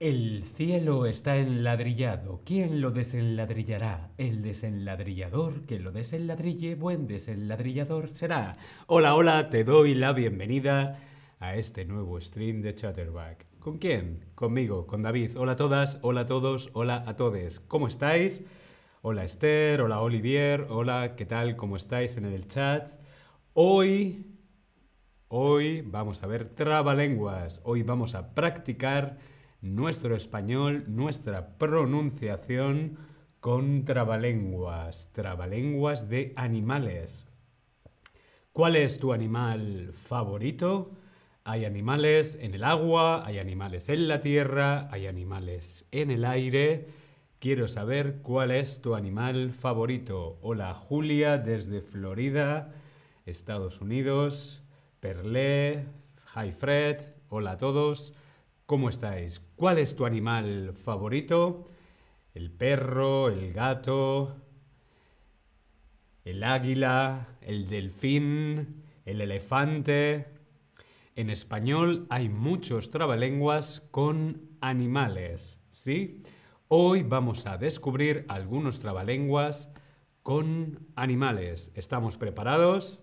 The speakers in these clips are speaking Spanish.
El cielo está enladrillado. ¿Quién lo desenladrillará? El desenladrillador que lo desenladrille, buen desenladrillador será. Hola, hola, te doy la bienvenida a este nuevo stream de Chatterback. ¿Con quién? Conmigo, con David. Hola a todas, hola a todos, hola a todos. ¿Cómo estáis? Hola Esther, hola Olivier, hola, ¿qué tal? ¿Cómo estáis en el chat? Hoy, hoy vamos a ver trabalenguas. Hoy vamos a practicar nuestro español, nuestra pronunciación con trabalenguas, trabalenguas de animales. ¿Cuál es tu animal favorito? Hay animales en el agua, hay animales en la tierra, hay animales en el aire. Quiero saber cuál es tu animal favorito. Hola Julia desde Florida, Estados Unidos. Perlé, Hi Fred, hola a todos. ¿Cómo estáis? ¿Cuál es tu animal favorito? ¿El perro, el gato, el águila, el delfín, el elefante? En español hay muchos trabalenguas con animales, ¿sí? Hoy vamos a descubrir algunos trabalenguas con animales. ¿Estamos preparados?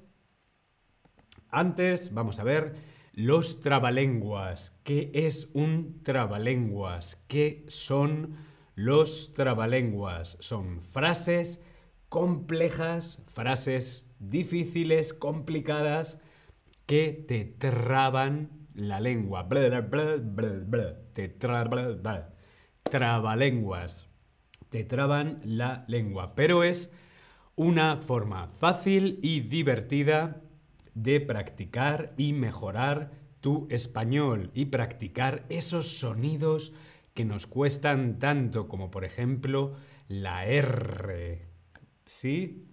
Antes vamos a ver los trabalenguas. ¿Qué es un trabalenguas? ¿Qué son los trabalenguas? Son frases complejas, frases difíciles, complicadas, que te traban la lengua. te trabalenguas. Te traban la lengua. Pero es una forma fácil y divertida de practicar y mejorar tu español y practicar esos sonidos que nos cuestan tanto como por ejemplo la R. ¿Sí?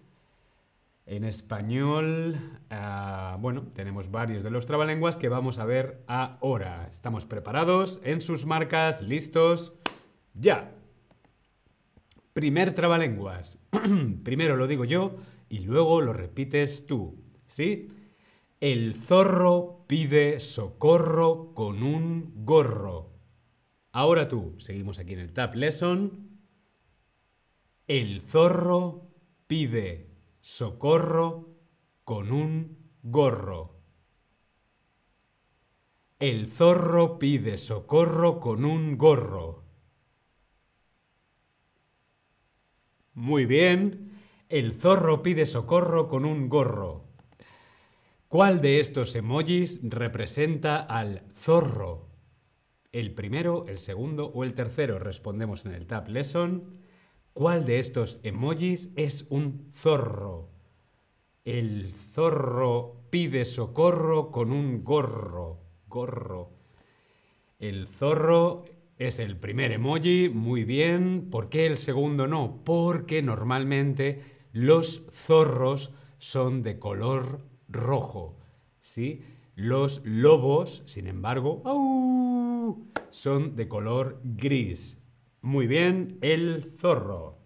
En español, ah, bueno, tenemos varios de los trabalenguas que vamos a ver ahora. ¿Estamos preparados? En sus marcas, listos, ya. Primer trabalenguas. Primero lo digo yo y luego lo repites tú. ¿Sí? El zorro pide socorro con un gorro. Ahora tú, seguimos aquí en el Tab Lesson. El zorro pide socorro con un gorro. El zorro pide socorro con un gorro. Muy bien. El zorro pide socorro con un gorro. ¿Cuál de estos emojis representa al zorro? ¿El primero, el segundo o el tercero? Respondemos en el Tab Lesson. ¿Cuál de estos emojis es un zorro? El zorro pide socorro con un gorro. Gorro. El zorro es el primer emoji, muy bien. ¿Por qué el segundo no? Porque normalmente los zorros son de color rojo. ¿sí? Los lobos, sin embargo, son de color gris. Muy bien, el zorro.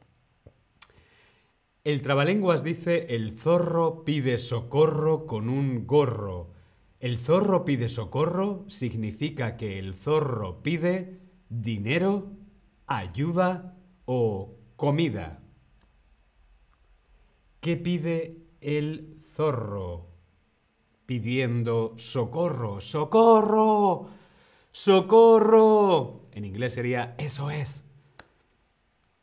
El trabalenguas dice el zorro pide socorro con un gorro. El zorro pide socorro significa que el zorro pide dinero, ayuda o comida. ¿Qué pide el zorro? Pidiendo socorro, socorro, socorro. En inglés sería eso es.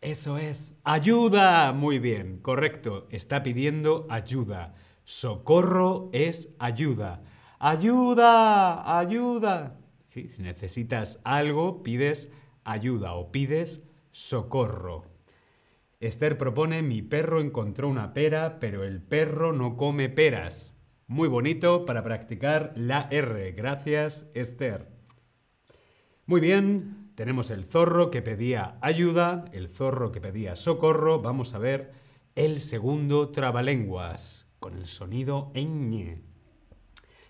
Eso es. Ayuda. Muy bien, correcto. Está pidiendo ayuda. Socorro es ayuda. Ayuda, ayuda. si necesitas algo, pides ayuda o pides socorro. Esther propone, mi perro encontró una pera, pero el perro no come peras. Muy bonito para practicar la R. Gracias, Esther. Muy bien, tenemos el zorro que pedía ayuda, el zorro que pedía socorro. Vamos a ver el segundo trabalenguas con el sonido ñ.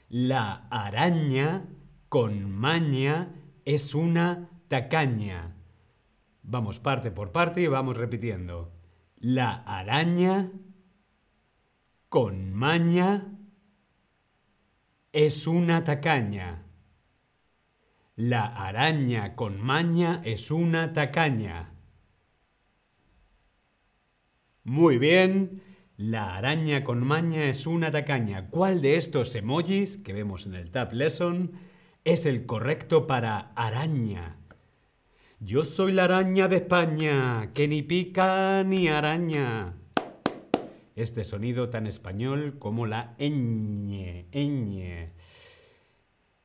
La araña con maña es una tacaña. Vamos parte por parte y vamos repitiendo. La araña con maña es una tacaña. La araña con maña es una tacaña. Muy bien. La araña con maña es una tacaña. ¿Cuál de estos emojis que vemos en el Tab Lesson es el correcto para araña? Yo soy la araña de España, que ni pica ni araña. Este sonido tan español como la ñ, ñ.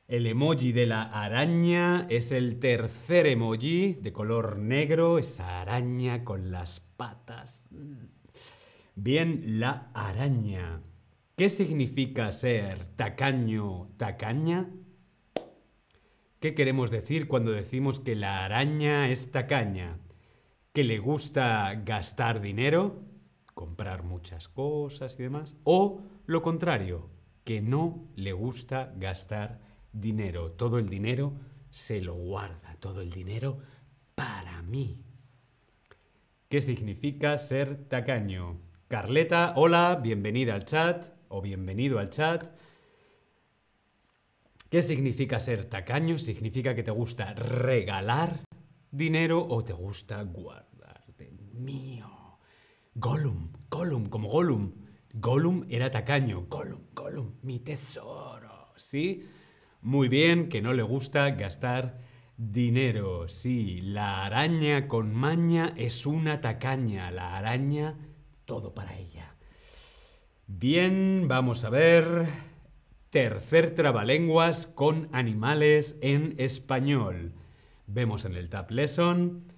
El emoji de la araña es el tercer emoji de color negro, esa araña con las patas. Bien, la araña. ¿Qué significa ser tacaño, tacaña? ¿Qué queremos decir cuando decimos que la araña es tacaña? ¿Que le gusta gastar dinero? ¿Comprar muchas cosas y demás? ¿O lo contrario? Que no le gusta gastar dinero. Todo el dinero se lo guarda. Todo el dinero para mí. ¿Qué significa ser tacaño? Carleta, hola, bienvenida al chat o bienvenido al chat. ¿Qué significa ser tacaño? Significa que te gusta regalar dinero o te gusta guardarte. Mío. Gollum, Gollum, como Gollum. Gollum era tacaño. Gollum, Gollum, mi tesoro. ¿Sí? Muy bien, que no le gusta gastar dinero. Sí, la araña con maña es una tacaña. La araña todo para ella. Bien, vamos a ver. Tercer trabalenguas con animales en español. Vemos en el Tab Lesson.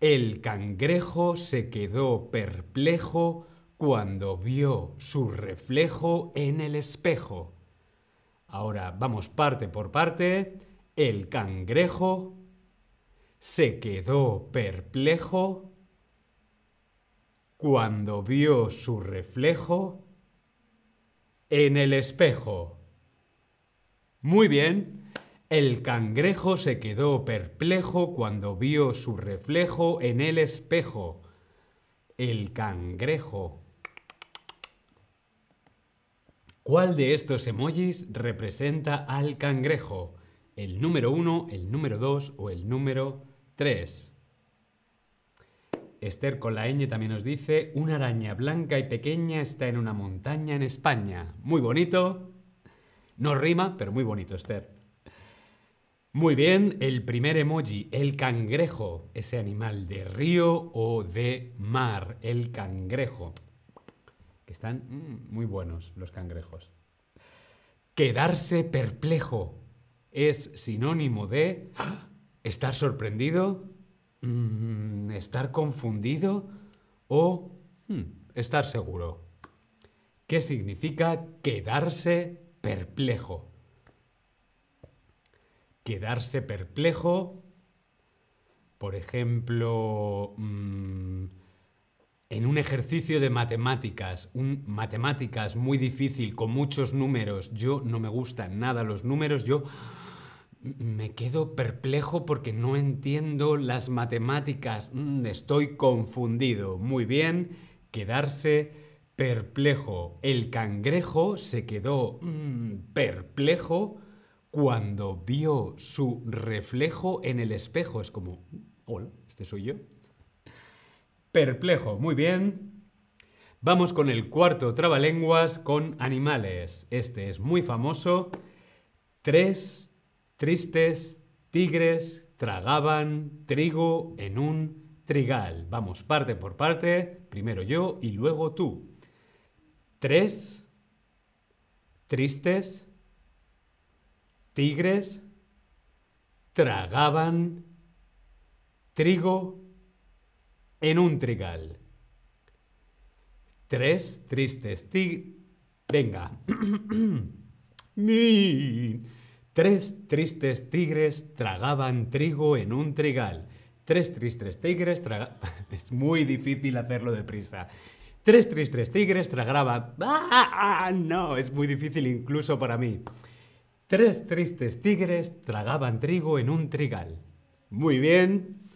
El cangrejo se quedó perplejo cuando vio su reflejo en el espejo. Ahora vamos parte por parte. El cangrejo se quedó perplejo cuando vio su reflejo en el espejo. Muy bien. El cangrejo se quedó perplejo cuando vio su reflejo en el espejo. El cangrejo. ¿Cuál de estos emojis representa al cangrejo? ¿El número 1, el número 2 o el número 3? Esther con la ñ también nos dice, una araña blanca y pequeña está en una montaña en España. Muy bonito. No rima, pero muy bonito, Esther. Muy bien, el primer emoji, el cangrejo, ese animal de río o de mar, el cangrejo. Que están mm, muy buenos los cangrejos. Quedarse perplejo es sinónimo de estar sorprendido, Mm, ¿Estar confundido o hmm, estar seguro? ¿Qué significa quedarse perplejo? Quedarse perplejo, por ejemplo, mm, en un ejercicio de matemáticas, un matemáticas muy difícil, con muchos números, yo no me gustan nada los números, yo me quedo perplejo porque no entiendo las matemáticas. Mm, estoy confundido. Muy bien, quedarse perplejo. El cangrejo se quedó mm, perplejo cuando vio su reflejo en el espejo. Es como, hola, este soy yo. Perplejo, muy bien. Vamos con el cuarto trabalenguas con animales. Este es muy famoso. Tres Tristes tigres tragaban trigo en un trigal. Vamos, parte por parte. Primero yo y luego tú. Tres tristes tigres tragaban trigo en un trigal. Tres tristes tigres. Venga. Tres tristes tigres tragaban trigo en un trigal. Tres tristes tigres tragaban... es muy difícil hacerlo deprisa. Tres tristes tigres tragaban... ¡Ah! No, es muy difícil incluso para mí. Tres tristes tigres tragaban trigo en un trigal. Muy bien.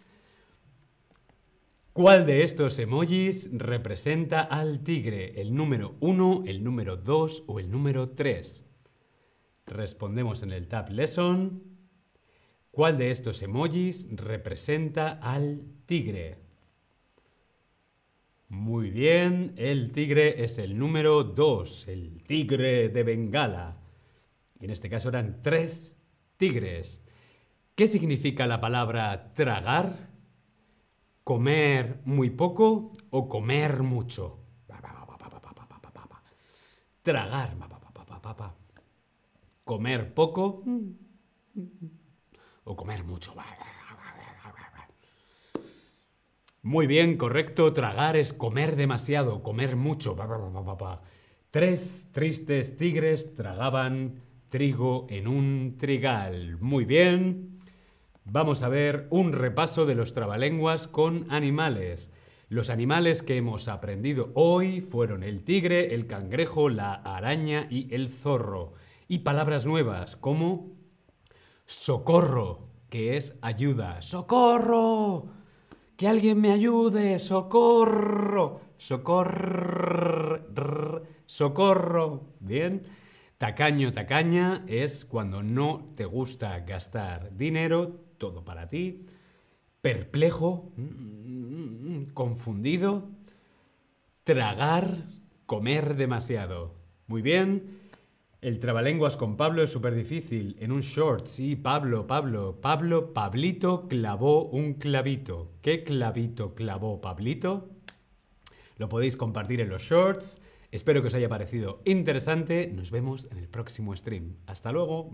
¿Cuál de estos emojis representa al tigre? ¿El número 1, el número 2 o el número 3? Respondemos en el Tab Lesson. ¿Cuál de estos emojis representa al tigre? Muy bien, el tigre es el número 2, el tigre de Bengala. En este caso eran tres tigres. ¿Qué significa la palabra tragar? ¿Comer muy poco o comer mucho? Tragar. ¿Comer poco o comer mucho? Muy bien, correcto. Tragar es comer demasiado, comer mucho. Tres tristes tigres tragaban trigo en un trigal. Muy bien. Vamos a ver un repaso de los trabalenguas con animales. Los animales que hemos aprendido hoy fueron el tigre, el cangrejo, la araña y el zorro. Y palabras nuevas como socorro, que es ayuda. ¡Socorro! ¡Que alguien me ayude! ¡Socorro! ¡Socorro! ¡Socorro! Bien. Tacaño, tacaña es cuando no te gusta gastar dinero, todo para ti. Perplejo, confundido. Tragar, comer demasiado. Muy bien. El trabalenguas con Pablo es súper difícil. En un short, sí, Pablo, Pablo, Pablo, Pablito clavó un clavito. ¿Qué clavito clavó Pablito? Lo podéis compartir en los shorts. Espero que os haya parecido interesante. Nos vemos en el próximo stream. Hasta luego.